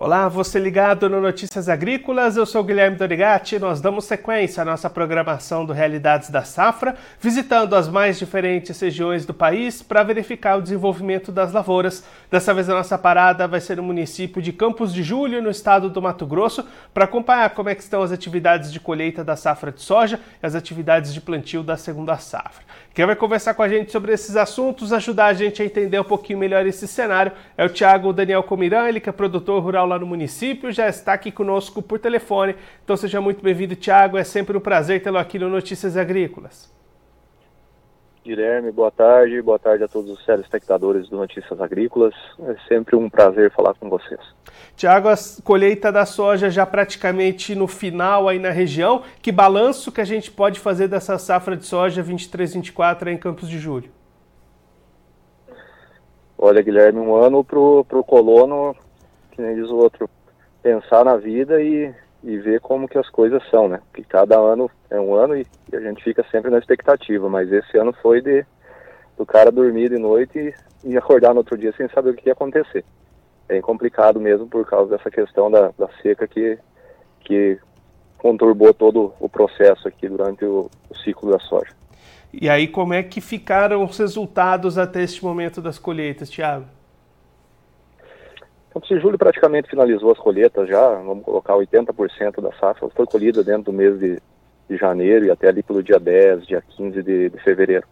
Olá, você ligado no Notícias Agrícolas, eu sou Guilherme Dorigati e nós damos sequência à nossa programação do Realidades da Safra, visitando as mais diferentes regiões do país para verificar o desenvolvimento das lavouras. Dessa vez a nossa parada vai ser no município de Campos de Julho, no estado do Mato Grosso, para acompanhar como é estão as atividades de colheita da safra de soja e as atividades de plantio da segunda safra. Quem vai conversar com a gente sobre esses assuntos, ajudar a gente a entender um pouquinho melhor esse cenário, é o Tiago Daniel Comiran, ele que é produtor rural lá no município, já está aqui conosco por telefone. Então seja muito bem-vindo, Tiago. É sempre um prazer tê-lo aqui no Notícias Agrícolas. Guilherme, boa tarde. Boa tarde a todos os telespectadores do Notícias Agrícolas. É sempre um prazer falar com vocês. Tiago, a colheita da soja já praticamente no final aí na região. Que balanço que a gente pode fazer dessa safra de soja 23-24 em Campos de Julho? Olha, Guilherme, um ano para o colono que nem diz o outro, pensar na vida e, e ver como que as coisas são, né? Que cada ano é um ano e, e, a gente fica sempre na expectativa, mas esse ano foi de do cara dormir de noite e, e acordar no outro dia sem saber o que ia acontecer. É complicado mesmo por causa dessa questão da, da seca que, que conturbou todo o processo aqui durante o, o ciclo da soja. E aí, como é que ficaram os resultados até este momento das colheitas, Tiago? Se julho praticamente finalizou as colheitas já, vamos colocar 80% da safra foi colhida dentro do mês de, de, janeiro e até ali pelo dia 10, dia 15 de, de fevereiro.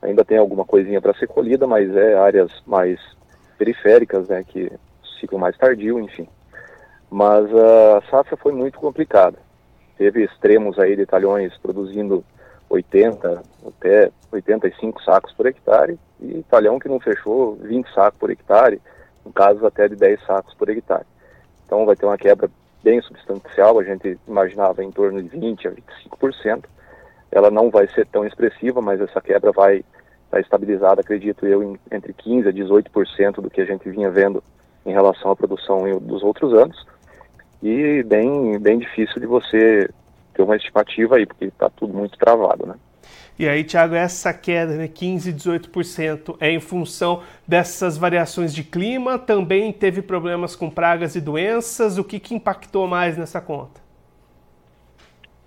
Ainda tem alguma coisinha para ser colhida, mas é áreas mais periféricas, né, que ciclo mais tardio, enfim. Mas a safra foi muito complicada. Teve extremos aí de talhões produzindo 80 até 85 sacos por hectare e talhão que não fechou 20 sacos por hectare em casos até de 10 sacos por hectare. Então vai ter uma quebra bem substancial, a gente imaginava em torno de 20% a 25%. Ela não vai ser tão expressiva, mas essa quebra vai estar estabilizada, acredito eu, em, entre 15% a 18% do que a gente vinha vendo em relação à produção dos outros anos. E bem, bem difícil de você ter uma estimativa aí, porque está tudo muito travado, né? E aí, Tiago, essa queda, né, 15, 18%, é em função dessas variações de clima? Também teve problemas com pragas e doenças? O que, que impactou mais nessa conta?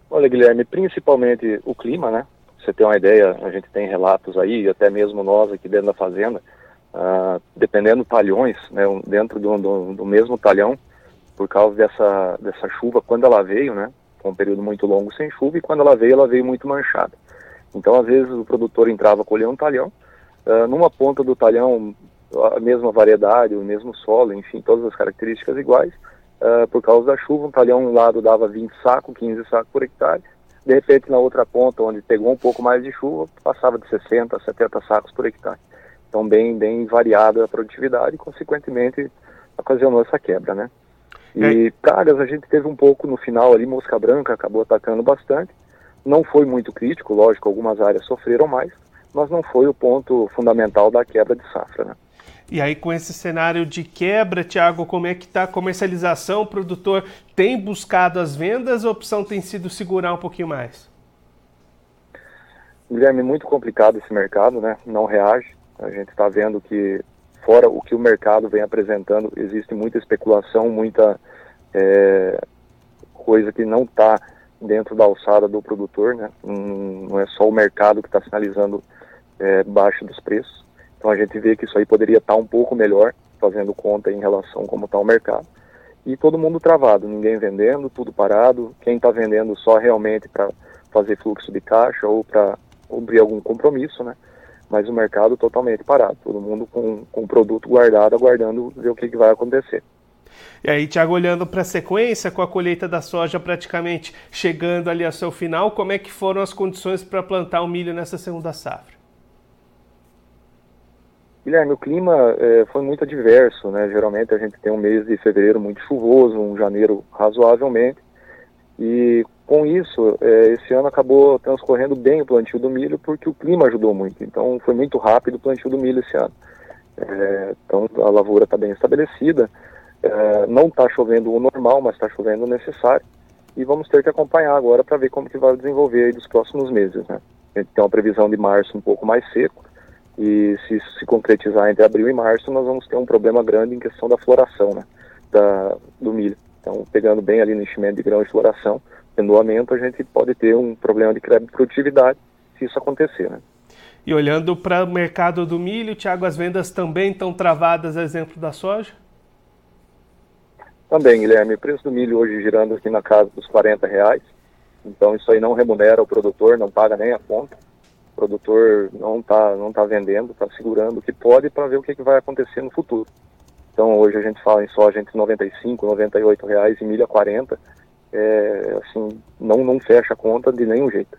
Olha, Guilherme, principalmente o clima, né? Você tem uma ideia, a gente tem relatos aí, até mesmo nós aqui dentro da fazenda, uh, dependendo talhões, né, dentro do, do, do, mesmo talhão, por causa dessa, dessa chuva, quando ela veio, né? Foi um período muito longo sem chuva, e quando ela veio, ela veio muito manchada. Então, às vezes, o produtor entrava a colher um talhão, uh, numa ponta do talhão, a mesma variedade, o mesmo solo, enfim, todas as características iguais. Uh, por causa da chuva, um talhão um lado dava 20 sacos, 15 sacos por hectare. De repente, na outra ponta, onde pegou um pouco mais de chuva, passava de 60 a 70 sacos por hectare. Então, bem, bem variada a produtividade e, consequentemente, ocasionou essa quebra, né? E pragas a gente teve um pouco no final ali, mosca branca acabou atacando bastante. Não foi muito crítico, lógico, algumas áreas sofreram mais, mas não foi o ponto fundamental da quebra de safra. Né? E aí, com esse cenário de quebra, Tiago, como é que está a comercialização? O produtor tem buscado as vendas ou a opção tem sido segurar um pouquinho mais? Guilherme, muito complicado esse mercado, né? Não reage. A gente está vendo que, fora o que o mercado vem apresentando, existe muita especulação, muita é, coisa que não está dentro da alçada do produtor, né? Não é só o mercado que está sinalizando é, baixa dos preços. Então a gente vê que isso aí poderia estar tá um pouco melhor, fazendo conta em relação como está o mercado. E todo mundo travado, ninguém vendendo, tudo parado. Quem está vendendo só realmente para fazer fluxo de caixa ou para cumprir algum compromisso, né? Mas o mercado totalmente parado, todo mundo com, com o produto guardado, aguardando ver o que, que vai acontecer. E aí, Tiago, olhando para a sequência, com a colheita da soja praticamente chegando ali ao seu final, como é que foram as condições para plantar o milho nessa segunda safra? Guilherme, o clima é, foi muito adverso, né? Geralmente a gente tem um mês de fevereiro muito chuvoso, um janeiro razoavelmente, e com isso, é, esse ano acabou transcorrendo bem o plantio do milho, porque o clima ajudou muito. Então, foi muito rápido o plantio do milho esse ano. É, então, a lavoura está bem estabelecida. É, não está chovendo o normal, mas está chovendo o necessário. E vamos ter que acompanhar agora para ver como que vai desenvolver dos próximos meses. Né? A gente tem uma previsão de março um pouco mais seco, e se isso se concretizar entre abril e março, nós vamos ter um problema grande em questão da floração. Né? da, do milho. Então, pegando bem ali no enchimento de grão de floração, tendo aumento, a gente pode ter um problema de produtividade se isso acontecer. Né? E olhando para o mercado do milho, Tiago, as vendas também estão travadas, exemplo da soja? Também, Guilherme. O preço do milho hoje girando aqui na casa dos 40 reais. Então isso aí não remunera o produtor, não paga nem a conta. O produtor não está não tá vendendo, está segurando o que pode para ver o que, que vai acontecer no futuro. Então hoje a gente fala em soja entre 95 e 98 reais e milho a 40. É, assim, não, não fecha a conta de nenhum jeito.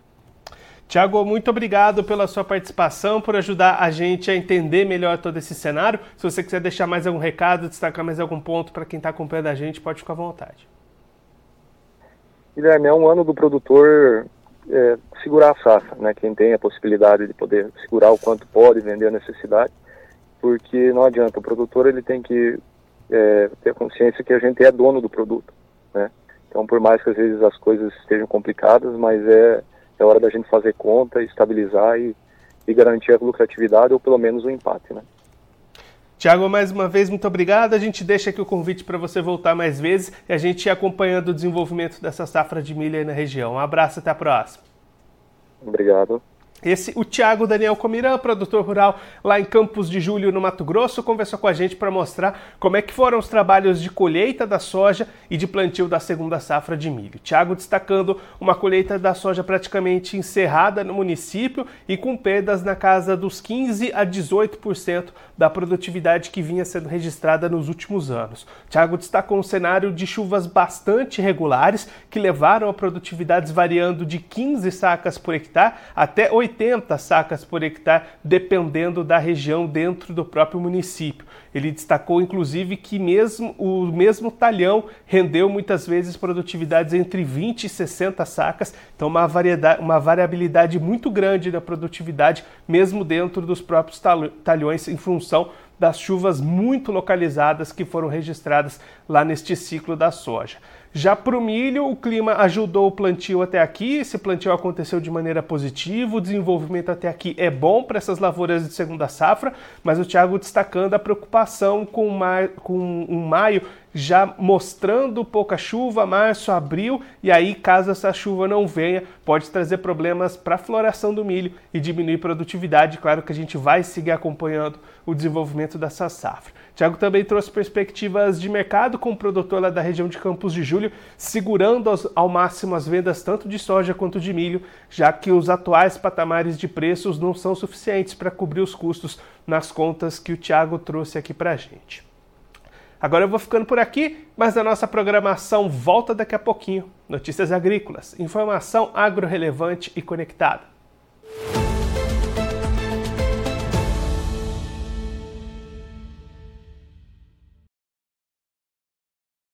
Tiago, muito obrigado pela sua participação, por ajudar a gente a entender melhor todo esse cenário. Se você quiser deixar mais algum recado, destacar mais algum ponto para quem está acompanhando a gente, pode ficar à vontade. Guilherme, é um ano do produtor é, segurar a safra, né? Quem tem a possibilidade de poder segurar o quanto pode, vender a necessidade, porque não adianta, o produtor ele tem que é, ter consciência que a gente é dono do produto, né? Então, por mais que às vezes as coisas estejam complicadas, mas é é hora da gente fazer conta, estabilizar e, e garantir a lucratividade ou pelo menos o empate, né? Tiago, mais uma vez, muito obrigado. A gente deixa aqui o convite para você voltar mais vezes e a gente ir acompanhando o desenvolvimento dessa safra de milho aí na região. Um abraço, até a próxima. Obrigado. Esse, o Tiago Daniel Comirã, produtor rural lá em Campos de Julho, no Mato Grosso, conversou com a gente para mostrar como é que foram os trabalhos de colheita da soja e de plantio da segunda safra de milho. Tiago destacando uma colheita da soja praticamente encerrada no município e com perdas na casa dos 15 a 18% da produtividade que vinha sendo registrada nos últimos anos. Tiago destacou um cenário de chuvas bastante regulares que levaram a produtividades variando de 15 sacas por hectare até 80 80 sacas por hectare, dependendo da região dentro do próprio município. Ele destacou, inclusive, que mesmo o mesmo talhão rendeu muitas vezes produtividades entre 20 e 60 sacas, então uma, variedade, uma variabilidade muito grande da produtividade, mesmo dentro dos próprios talhões, em função das chuvas muito localizadas que foram registradas lá neste ciclo da soja. Já para o milho, o clima ajudou o plantio até aqui, esse plantio aconteceu de maneira positiva, o desenvolvimento até aqui é bom para essas lavouras de segunda safra, mas o Thiago destacando a preocupação com, com um maio já mostrando pouca chuva, março, abril, e aí, caso essa chuva não venha, pode trazer problemas para a floração do milho e diminuir produtividade. Claro que a gente vai seguir acompanhando o desenvolvimento dessa safra. Tiago também trouxe perspectivas de mercado com o produtor lá da região de Campos de Julho, segurando ao máximo as vendas tanto de soja quanto de milho, já que os atuais patamares de preços não são suficientes para cobrir os custos nas contas que o Tiago trouxe aqui para a gente. Agora eu vou ficando por aqui, mas a nossa programação volta daqui a pouquinho. Notícias agrícolas, informação agro relevante e conectada.